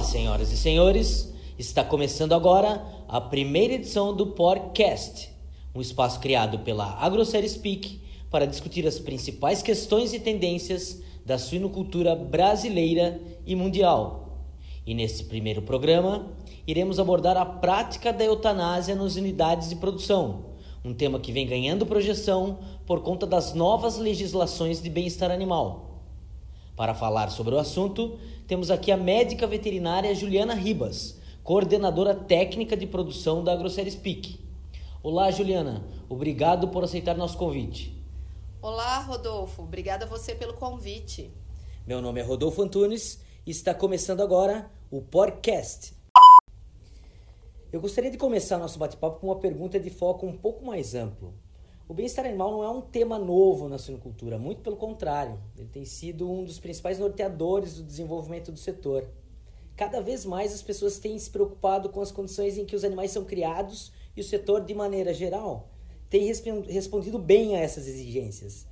Olá, senhoras e senhores. Está começando agora a primeira edição do Podcast, um espaço criado pela AgroSérie Speak para discutir as principais questões e tendências da suinocultura brasileira e mundial. E nesse primeiro programa, iremos abordar a prática da eutanásia nas unidades de produção, um tema que vem ganhando projeção por conta das novas legislações de bem-estar animal. Para falar sobre o assunto, temos aqui a médica veterinária Juliana Ribas, coordenadora técnica de produção da AgroSérie Speak. Olá, Juliana. Obrigado por aceitar nosso convite. Olá, Rodolfo. Obrigada a você pelo convite. Meu nome é Rodolfo Antunes e está começando agora o podcast. Eu gostaria de começar nosso bate-papo com uma pergunta de foco um pouco mais amplo. O bem-estar animal não é um tema novo na suinocultura, muito pelo contrário, ele tem sido um dos principais norteadores do desenvolvimento do setor. Cada vez mais as pessoas têm se preocupado com as condições em que os animais são criados e o setor, de maneira geral, tem respondido bem a essas exigências.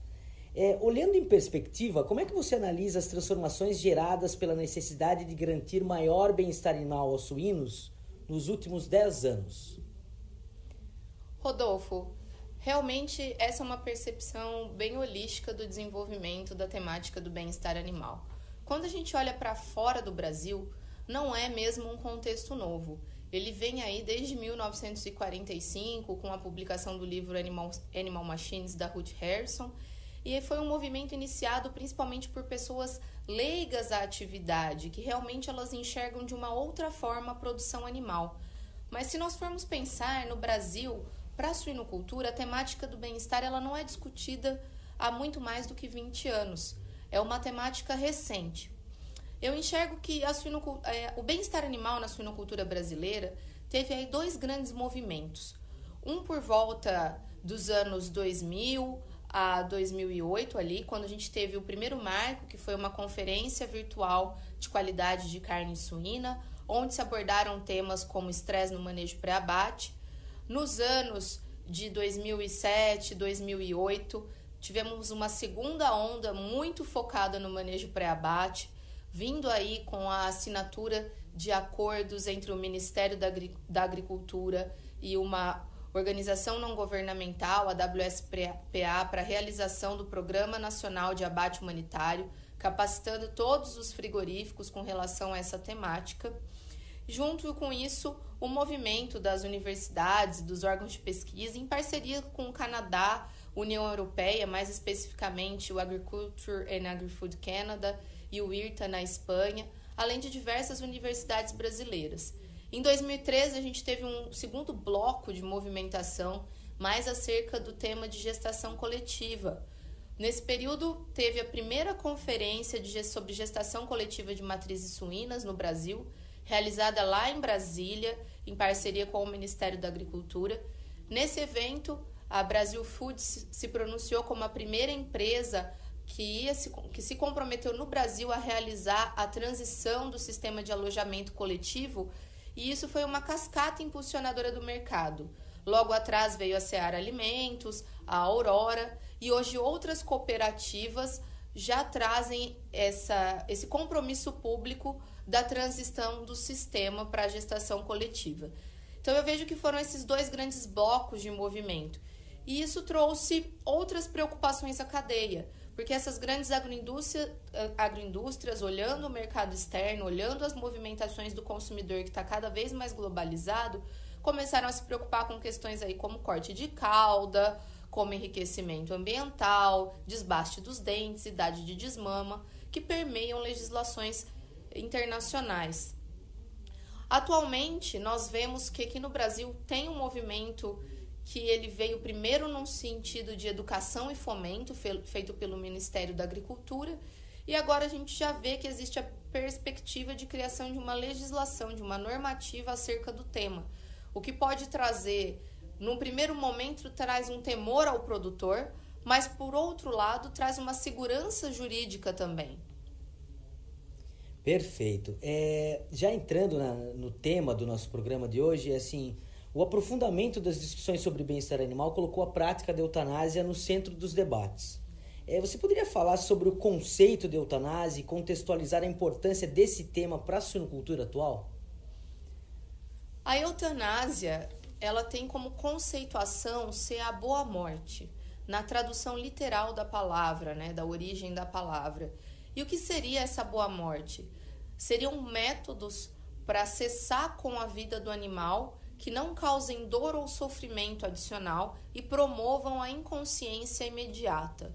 É, olhando em perspectiva, como é que você analisa as transformações geradas pela necessidade de garantir maior bem-estar animal aos suínos nos últimos 10 anos? Rodolfo, Realmente, essa é uma percepção bem holística do desenvolvimento da temática do bem-estar animal. Quando a gente olha para fora do Brasil, não é mesmo um contexto novo. Ele vem aí desde 1945, com a publicação do livro Animal, Animal Machines, da Ruth Harrison, e foi um movimento iniciado principalmente por pessoas leigas à atividade, que realmente elas enxergam de uma outra forma a produção animal. Mas se nós formos pensar no Brasil, para a suinocultura, a temática do bem-estar ela não é discutida há muito mais do que 20 anos. É uma temática recente. Eu enxergo que é, o bem-estar animal na suinocultura brasileira teve aí dois grandes movimentos. Um por volta dos anos 2000 a 2008 ali, quando a gente teve o primeiro marco, que foi uma conferência virtual de qualidade de carne suína, onde se abordaram temas como estresse no manejo pré-abate nos anos de 2007, 2008, tivemos uma segunda onda muito focada no manejo pré-abate, vindo aí com a assinatura de acordos entre o Ministério da Agricultura e uma organização não governamental, a WSPA, para a realização do Programa Nacional de Abate Humanitário, capacitando todos os frigoríficos com relação a essa temática. Junto com isso, o movimento das universidades, dos órgãos de pesquisa, em parceria com o Canadá, União Europeia, mais especificamente o Agriculture and Agri-Food Canada e o IRTA na Espanha, além de diversas universidades brasileiras. Em 2013, a gente teve um segundo bloco de movimentação, mais acerca do tema de gestação coletiva. Nesse período, teve a primeira conferência sobre gestação coletiva de matrizes suínas no Brasil, realizada lá em Brasília, em parceria com o Ministério da Agricultura. Nesse evento, a Brasil Foods se pronunciou como a primeira empresa que, ia se, que se comprometeu no Brasil a realizar a transição do sistema de alojamento coletivo, e isso foi uma cascata impulsionadora do mercado. Logo atrás veio a Seara Alimentos, a Aurora, e hoje outras cooperativas já trazem essa, esse compromisso público da transição do sistema para a gestação coletiva. Então eu vejo que foram esses dois grandes blocos de movimento. E isso trouxe outras preocupações à cadeia, porque essas grandes agroindústrias, eh, agroindústrias olhando o mercado externo, olhando as movimentações do consumidor que está cada vez mais globalizado, começaram a se preocupar com questões aí como corte de cauda, como enriquecimento ambiental, desbaste dos dentes, idade de desmama, que permeiam legislações internacionais. Atualmente, nós vemos que aqui no Brasil tem um movimento que ele veio primeiro num sentido de educação e fomento, feito pelo Ministério da Agricultura, e agora a gente já vê que existe a perspectiva de criação de uma legislação, de uma normativa acerca do tema, o que pode trazer, num primeiro momento, traz um temor ao produtor, mas por outro lado, traz uma segurança jurídica também. Perfeito. É, já entrando na, no tema do nosso programa de hoje, é assim, o aprofundamento das discussões sobre bem-estar animal colocou a prática da eutanásia no centro dos debates. É, você poderia falar sobre o conceito de eutanásia e contextualizar a importância desse tema para a suinocultura atual? A eutanásia, ela tem como conceituação ser a boa morte, na tradução literal da palavra, né, da origem da palavra. E o que seria essa boa morte? Seriam métodos para cessar com a vida do animal que não causem dor ou sofrimento adicional e promovam a inconsciência imediata.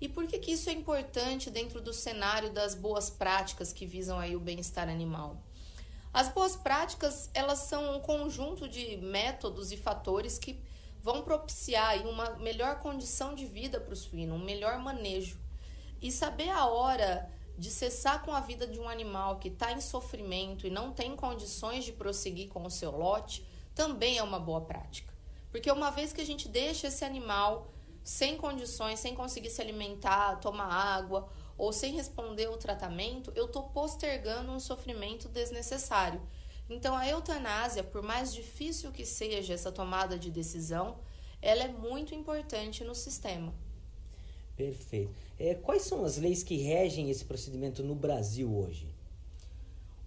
E por que, que isso é importante dentro do cenário das boas práticas que visam aí o bem-estar animal? As boas práticas, elas são um conjunto de métodos e fatores que vão propiciar uma melhor condição de vida para o suíno, um melhor manejo. E saber a hora de cessar com a vida de um animal que está em sofrimento e não tem condições de prosseguir com o seu lote, também é uma boa prática. Porque uma vez que a gente deixa esse animal sem condições, sem conseguir se alimentar, tomar água ou sem responder o tratamento, eu estou postergando um sofrimento desnecessário. Então, a eutanásia, por mais difícil que seja essa tomada de decisão, ela é muito importante no sistema. Perfeito. É, quais são as leis que regem esse procedimento no Brasil hoje?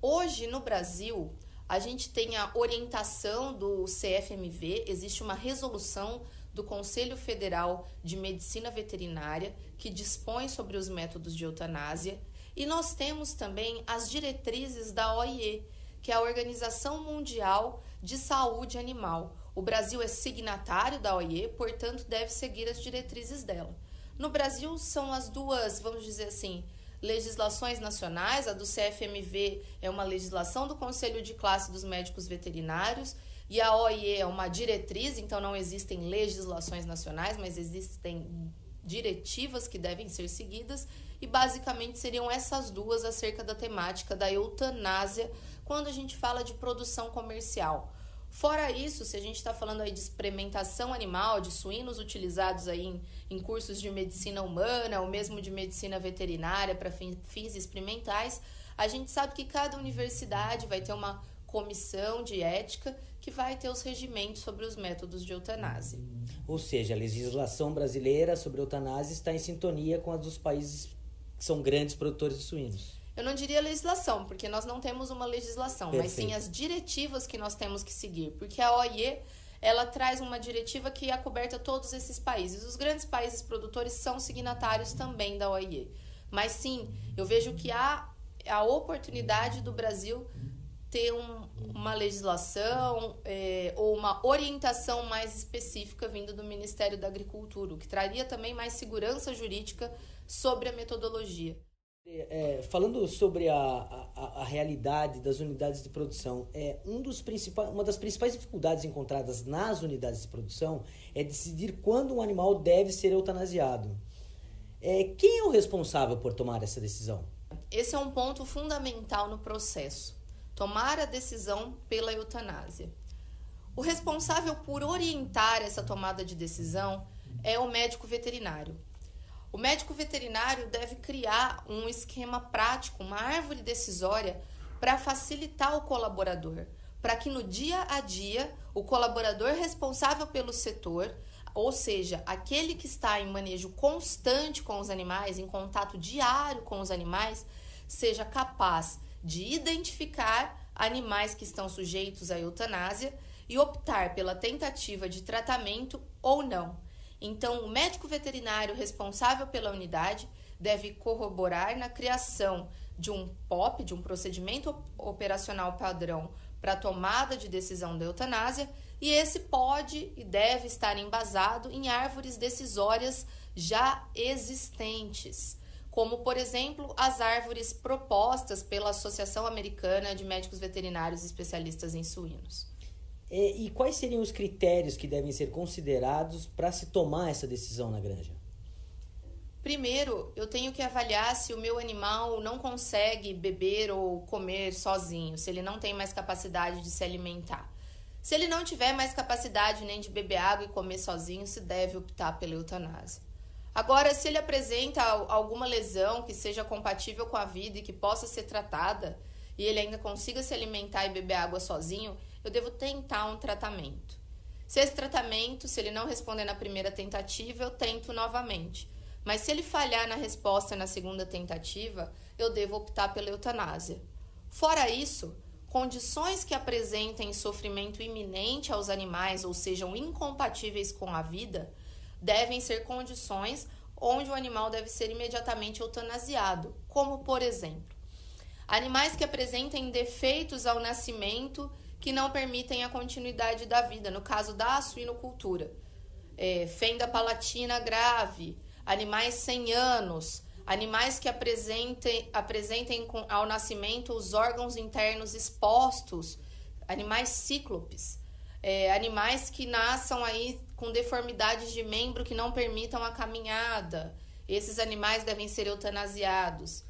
Hoje, no Brasil, a gente tem a orientação do CFMV, existe uma resolução do Conselho Federal de Medicina Veterinária, que dispõe sobre os métodos de eutanásia, e nós temos também as diretrizes da OIE, que é a Organização Mundial de Saúde Animal. O Brasil é signatário da OIE, portanto, deve seguir as diretrizes dela. No Brasil, são as duas, vamos dizer assim, legislações nacionais. A do CFMV é uma legislação do Conselho de Classe dos Médicos Veterinários e a OIE é uma diretriz, então não existem legislações nacionais, mas existem diretivas que devem ser seguidas, e basicamente seriam essas duas acerca da temática da eutanásia quando a gente fala de produção comercial. Fora isso, se a gente está falando aí de experimentação animal, de suínos utilizados aí em, em cursos de medicina humana ou mesmo de medicina veterinária para fins experimentais, a gente sabe que cada universidade vai ter uma comissão de ética que vai ter os regimentos sobre os métodos de eutanásia. Ou seja, a legislação brasileira sobre eutanásia está em sintonia com a dos países que são grandes produtores de suínos. Eu não diria legislação, porque nós não temos uma legislação, Perfeito. mas sim as diretivas que nós temos que seguir, porque a OIE ela traz uma diretiva que é coberta todos esses países. Os grandes países produtores são signatários também da OIE. Mas sim, eu vejo que há a oportunidade do Brasil ter um, uma legislação é, ou uma orientação mais específica vinda do Ministério da Agricultura, o que traria também mais segurança jurídica sobre a metodologia. É, falando sobre a, a, a, realidade das unidades de produção, é, um dos uma das principais dificuldades encontradas nas unidades de produção é decidir quando um animal deve ser eutanasiado. É, quem é o responsável por tomar essa decisão? Esse é um ponto fundamental no processo tomar a decisão pela eutanásia. O responsável por orientar essa tomada de decisão é o médico veterinário. O médico veterinário deve criar um esquema prático, uma árvore decisória para facilitar o colaborador, para que no dia a dia o colaborador responsável pelo setor, ou seja, aquele que está em manejo constante com os animais, em contato diário com os animais, seja capaz de identificar animais que estão sujeitos à eutanásia e optar pela tentativa de tratamento ou não. Então, o médico veterinário responsável pela unidade deve corroborar na criação de um POP, de um procedimento operacional padrão para tomada de decisão da eutanásia, e esse pode e deve estar embasado em árvores decisórias já existentes como, por exemplo, as árvores propostas pela Associação Americana de Médicos Veterinários Especialistas em Suínos. E, e quais seriam os critérios que devem ser considerados para se tomar essa decisão na granja? Primeiro, eu tenho que avaliar se o meu animal não consegue beber ou comer sozinho, se ele não tem mais capacidade de se alimentar. Se ele não tiver mais capacidade nem de beber água e comer sozinho, se deve optar pela eutanásia. Agora, se ele apresenta alguma lesão que seja compatível com a vida e que possa ser tratada, e ele ainda consiga se alimentar e beber água sozinho, eu devo tentar um tratamento. Se esse tratamento, se ele não responder na primeira tentativa, eu tento novamente. Mas se ele falhar na resposta na segunda tentativa, eu devo optar pela eutanásia. Fora isso, condições que apresentem sofrimento iminente aos animais ou sejam incompatíveis com a vida devem ser condições onde o animal deve ser imediatamente eutanasiado, como por exemplo, animais que apresentem defeitos ao nascimento que não permitem a continuidade da vida, no caso da suinocultura, é, fenda palatina grave, animais sem anos, animais que apresentem, apresentem ao nascimento os órgãos internos expostos, animais cíclopes, é, animais que nasçam aí com deformidades de membro que não permitam a caminhada. Esses animais devem ser eutanasiados.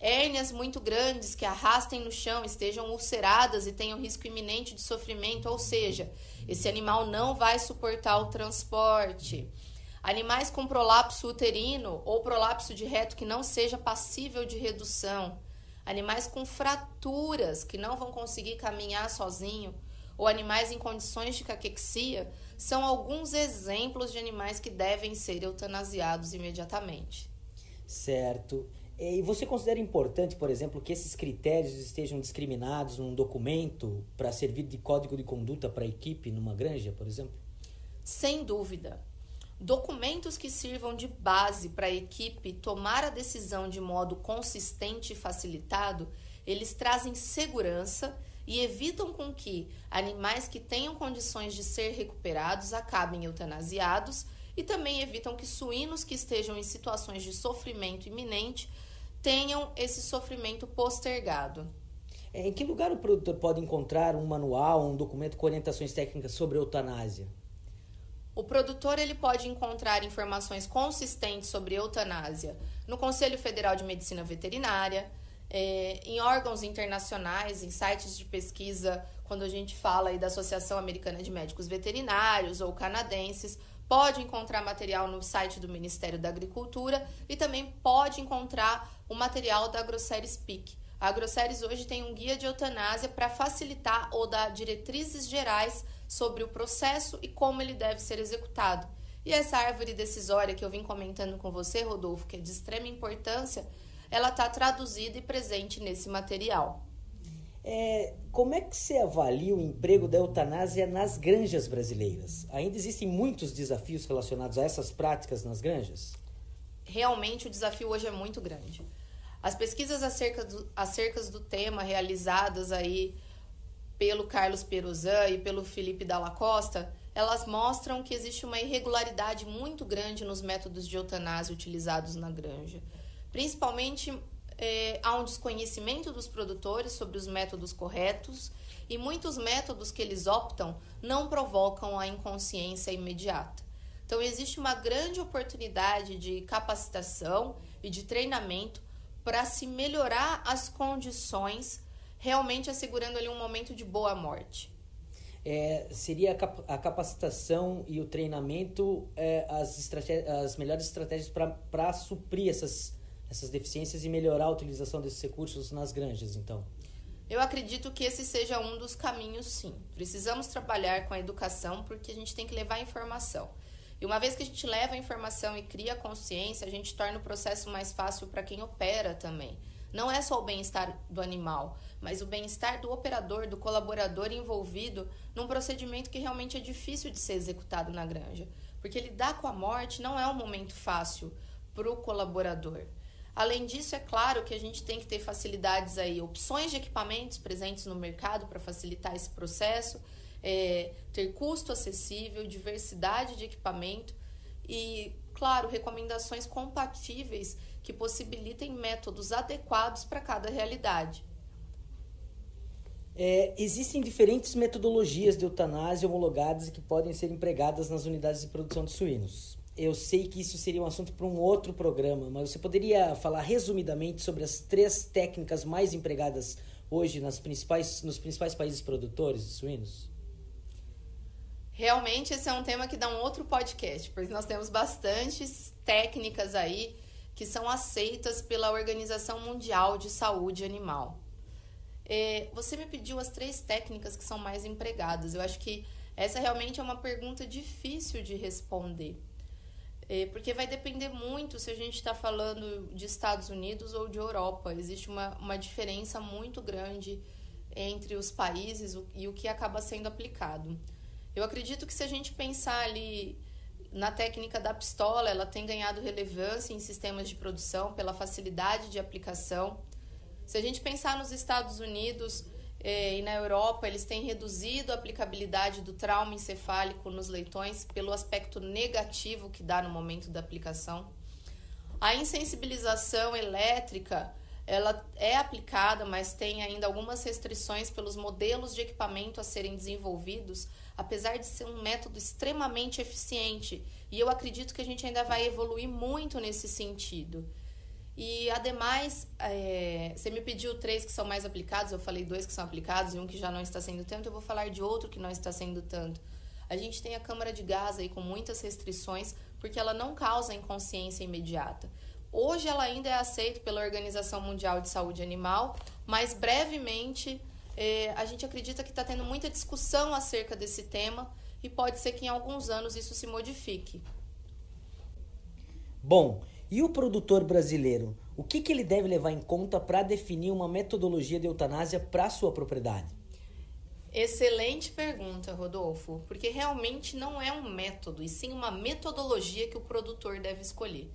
Hérnias muito grandes que arrastem no chão, estejam ulceradas e tenham risco iminente de sofrimento, ou seja, esse animal não vai suportar o transporte. Animais com prolapso uterino ou prolapso de reto que não seja passível de redução. Animais com fraturas que não vão conseguir caminhar sozinho. Ou animais em condições de caquexia são alguns exemplos de animais que devem ser eutanasiados imediatamente. Certo. E você considera importante, por exemplo, que esses critérios estejam discriminados num documento para servir de código de conduta para a equipe numa granja, por exemplo? Sem dúvida. Documentos que sirvam de base para a equipe tomar a decisão de modo consistente e facilitado, eles trazem segurança e evitam com que animais que tenham condições de ser recuperados acabem eutanasiados e também evitam que suínos que estejam em situações de sofrimento iminente tenham esse sofrimento postergado. É, em que lugar o produtor pode encontrar um manual, um documento com orientações técnicas sobre eutanásia? O produtor ele pode encontrar informações consistentes sobre eutanásia no Conselho Federal de Medicina Veterinária, é, em órgãos internacionais, em sites de pesquisa, quando a gente fala aí da Associação Americana de Médicos Veterinários ou canadenses, pode encontrar material no site do Ministério da Agricultura e também pode encontrar o material da Grosseries PIC. A Grosseries hoje tem um guia de eutanásia para facilitar ou dar diretrizes gerais sobre o processo e como ele deve ser executado. E essa árvore decisória que eu vim comentando com você, Rodolfo, que é de extrema importância, ela está traduzida e presente nesse material. É, como é que você avalia o emprego da eutanásia nas granjas brasileiras? Ainda existem muitos desafios relacionados a essas práticas nas granjas? Realmente o desafio hoje é muito grande. As pesquisas acerca do, acerca do tema realizadas aí pelo Carlos Peruzan e pelo Felipe Dalla Costa, elas mostram que existe uma irregularidade muito grande nos métodos de eutanásia utilizados na granja. Principalmente é, há um desconhecimento dos produtores sobre os métodos corretos e muitos métodos que eles optam não provocam a inconsciência imediata. Então, existe uma grande oportunidade de capacitação e de treinamento para se melhorar as condições realmente assegurando ali um momento de boa morte? É, seria a capacitação e o treinamento é, as, as melhores estratégias para suprir essas, essas deficiências e melhorar a utilização desses recursos nas granjas, então? Eu acredito que esse seja um dos caminhos, sim. Precisamos trabalhar com a educação porque a gente tem que levar a informação. E uma vez que a gente leva a informação e cria consciência, a gente torna o processo mais fácil para quem opera também. Não é só o bem-estar do animal, mas o bem-estar do operador, do colaborador envolvido num procedimento que realmente é difícil de ser executado na granja. Porque lidar com a morte não é um momento fácil para o colaborador. Além disso, é claro que a gente tem que ter facilidades aí, opções de equipamentos presentes no mercado para facilitar esse processo, é, ter custo acessível, diversidade de equipamento e, claro, recomendações compatíveis que possibilitem métodos adequados para cada realidade. É, existem diferentes metodologias de eutanásia homologadas que podem ser empregadas nas unidades de produção de suínos. Eu sei que isso seria um assunto para um outro programa, mas você poderia falar resumidamente sobre as três técnicas mais empregadas hoje nas principais, nos principais países produtores de suínos? Realmente esse é um tema que dá um outro podcast, pois nós temos bastantes técnicas aí que são aceitas pela Organização Mundial de Saúde Animal. É, você me pediu as três técnicas que são mais empregadas. Eu acho que essa realmente é uma pergunta difícil de responder. É, porque vai depender muito se a gente está falando de Estados Unidos ou de Europa. Existe uma, uma diferença muito grande entre os países e o que acaba sendo aplicado. Eu acredito que se a gente pensar ali na técnica da pistola, ela tem ganhado relevância em sistemas de produção pela facilidade de aplicação. Se a gente pensar nos Estados Unidos e na Europa, eles têm reduzido a aplicabilidade do trauma encefálico nos leitões pelo aspecto negativo que dá no momento da aplicação. A insensibilização elétrica ela é aplicada, mas tem ainda algumas restrições pelos modelos de equipamento a serem desenvolvidos, apesar de ser um método extremamente eficiente. E eu acredito que a gente ainda vai evoluir muito nesse sentido. E, ademais, é, você me pediu três que são mais aplicados, eu falei dois que são aplicados e um que já não está sendo tanto, eu vou falar de outro que não está sendo tanto. A gente tem a câmara de gás aí com muitas restrições, porque ela não causa inconsciência imediata. Hoje ela ainda é aceita pela Organização Mundial de Saúde Animal, mas brevemente é, a gente acredita que está tendo muita discussão acerca desse tema e pode ser que em alguns anos isso se modifique. Bom, e o produtor brasileiro? O que, que ele deve levar em conta para definir uma metodologia de eutanásia para sua propriedade? Excelente pergunta, Rodolfo, porque realmente não é um método, e sim uma metodologia que o produtor deve escolher.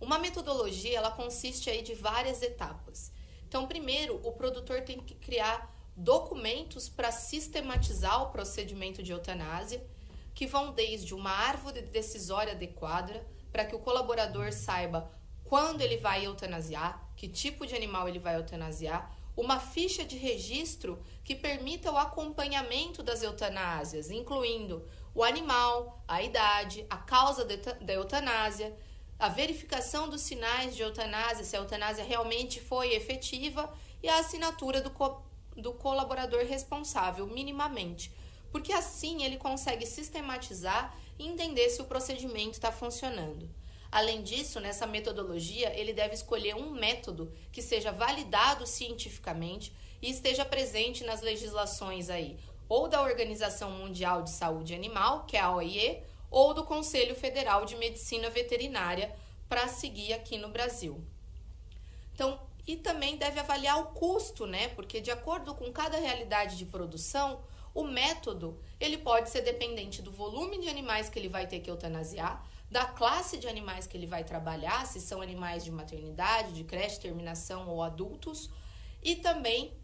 Uma metodologia, ela consiste aí de várias etapas. Então, primeiro, o produtor tem que criar documentos para sistematizar o procedimento de eutanásia, que vão desde uma árvore decisória adequada, para que o colaborador saiba quando ele vai eutanasiar, que tipo de animal ele vai eutanasiar, uma ficha de registro que permita o acompanhamento das eutanásias, incluindo o animal, a idade, a causa da eutanásia, a verificação dos sinais de eutanásia, se a eutanásia realmente foi efetiva, e a assinatura do, co do colaborador responsável, minimamente. Porque assim ele consegue sistematizar e entender se o procedimento está funcionando. Além disso, nessa metodologia, ele deve escolher um método que seja validado cientificamente e esteja presente nas legislações aí, ou da Organização Mundial de Saúde Animal, que é a OIE, ou do Conselho Federal de Medicina Veterinária para seguir aqui no Brasil. Então, e também deve avaliar o custo, né? Porque de acordo com cada realidade de produção, o método ele pode ser dependente do volume de animais que ele vai ter que eutanasiar, da classe de animais que ele vai trabalhar, se são animais de maternidade, de creche, terminação ou adultos, e também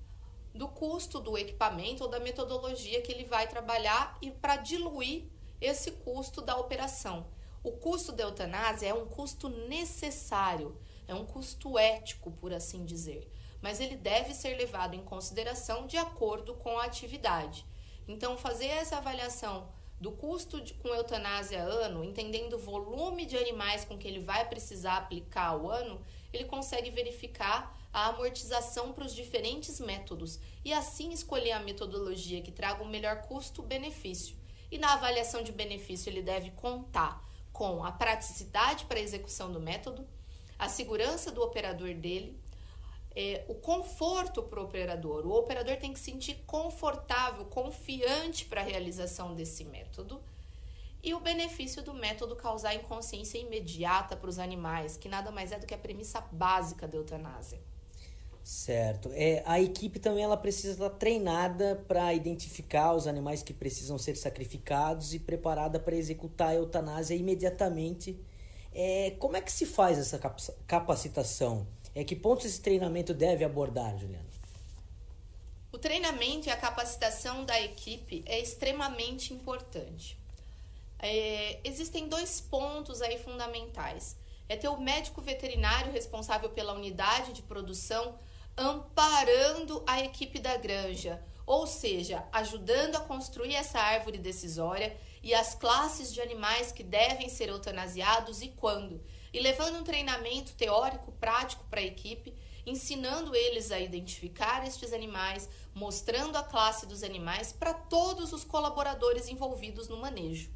do custo do equipamento ou da metodologia que ele vai trabalhar e para diluir esse custo da operação. O custo da eutanásia é um custo necessário, é um custo ético, por assim dizer, mas ele deve ser levado em consideração de acordo com a atividade. Então, fazer essa avaliação do custo de, com eutanásia ano, entendendo o volume de animais com que ele vai precisar aplicar ao ano, ele consegue verificar a amortização para os diferentes métodos e assim escolher a metodologia que traga o melhor custo-benefício. E na avaliação de benefício, ele deve contar com a praticidade para a execução do método, a segurança do operador dele, é, o conforto para o operador. O operador tem que se sentir confortável, confiante para a realização desse método. E o benefício do método causar inconsciência imediata para os animais, que nada mais é do que a premissa básica da eutanásia. Certo. É, a equipe também ela precisa estar treinada para identificar os animais que precisam ser sacrificados e preparada para executar a eutanásia imediatamente. É, como é que se faz essa capacitação? É, que pontos esse treinamento deve abordar, Juliana? O treinamento e a capacitação da equipe é extremamente importante. É, existem dois pontos aí fundamentais. É ter o médico veterinário responsável pela unidade de produção amparando a equipe da granja, ou seja, ajudando a construir essa árvore decisória e as classes de animais que devem ser eutanasiados e quando, e levando um treinamento teórico prático para a equipe, ensinando eles a identificar estes animais, mostrando a classe dos animais para todos os colaboradores envolvidos no manejo.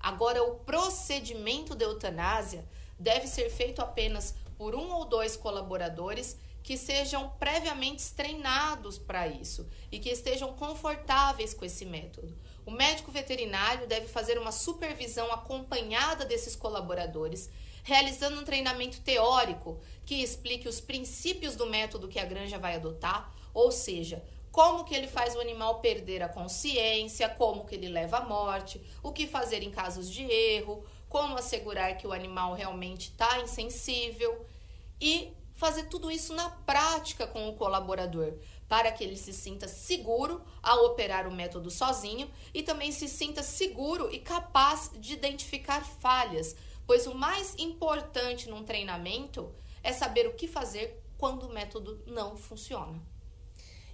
Agora, o procedimento de eutanásia deve ser feito apenas por um ou dois colaboradores que sejam previamente treinados para isso e que estejam confortáveis com esse método. O médico veterinário deve fazer uma supervisão acompanhada desses colaboradores, realizando um treinamento teórico que explique os princípios do método que a granja vai adotar, ou seja, como que ele faz o animal perder a consciência, como que ele leva à morte, o que fazer em casos de erro, como assegurar que o animal realmente está insensível e fazer tudo isso na prática com o colaborador, para que ele se sinta seguro ao operar o método sozinho e também se sinta seguro e capaz de identificar falhas, pois o mais importante num treinamento é saber o que fazer quando o método não funciona.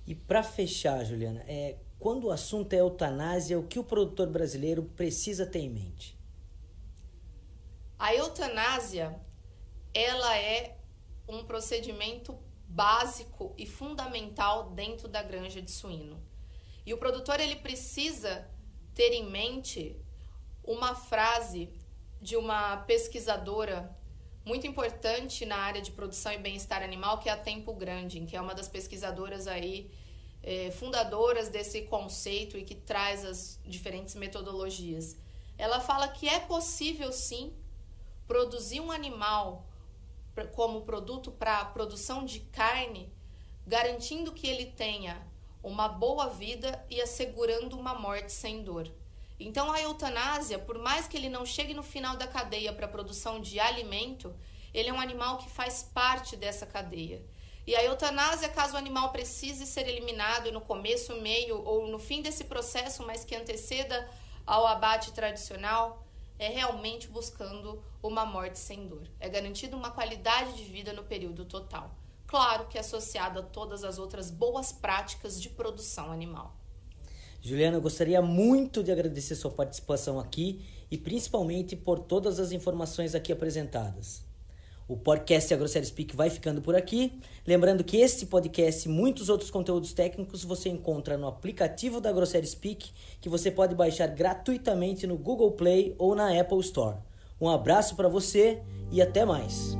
E para fechar, Juliana, é, quando o assunto é eutanásia, o que o produtor brasileiro precisa ter em mente? A eutanásia, ela é um procedimento básico e fundamental dentro da granja de suíno. E o produtor ele precisa ter em mente uma frase de uma pesquisadora muito importante na área de produção e bem-estar animal, que é a Tempo Grande, que é uma das pesquisadoras aí é, fundadoras desse conceito e que traz as diferentes metodologias. Ela fala que é possível sim produzir um animal como produto para produção de carne, garantindo que ele tenha uma boa vida e assegurando uma morte sem dor. Então a eutanásia, por mais que ele não chegue no final da cadeia para a produção de alimento, ele é um animal que faz parte dessa cadeia. E a eutanásia, caso o animal precise ser eliminado no começo, meio ou no fim desse processo, mas que anteceda ao abate tradicional, é realmente buscando uma morte sem dor. É garantido uma qualidade de vida no período total. Claro que associada a todas as outras boas práticas de produção animal. Juliana, eu gostaria muito de agradecer sua participação aqui e principalmente por todas as informações aqui apresentadas. O podcast AgroSérie Speak vai ficando por aqui. Lembrando que este podcast e muitos outros conteúdos técnicos você encontra no aplicativo da AgroSérie Speak, que você pode baixar gratuitamente no Google Play ou na Apple Store. Um abraço para você e até mais.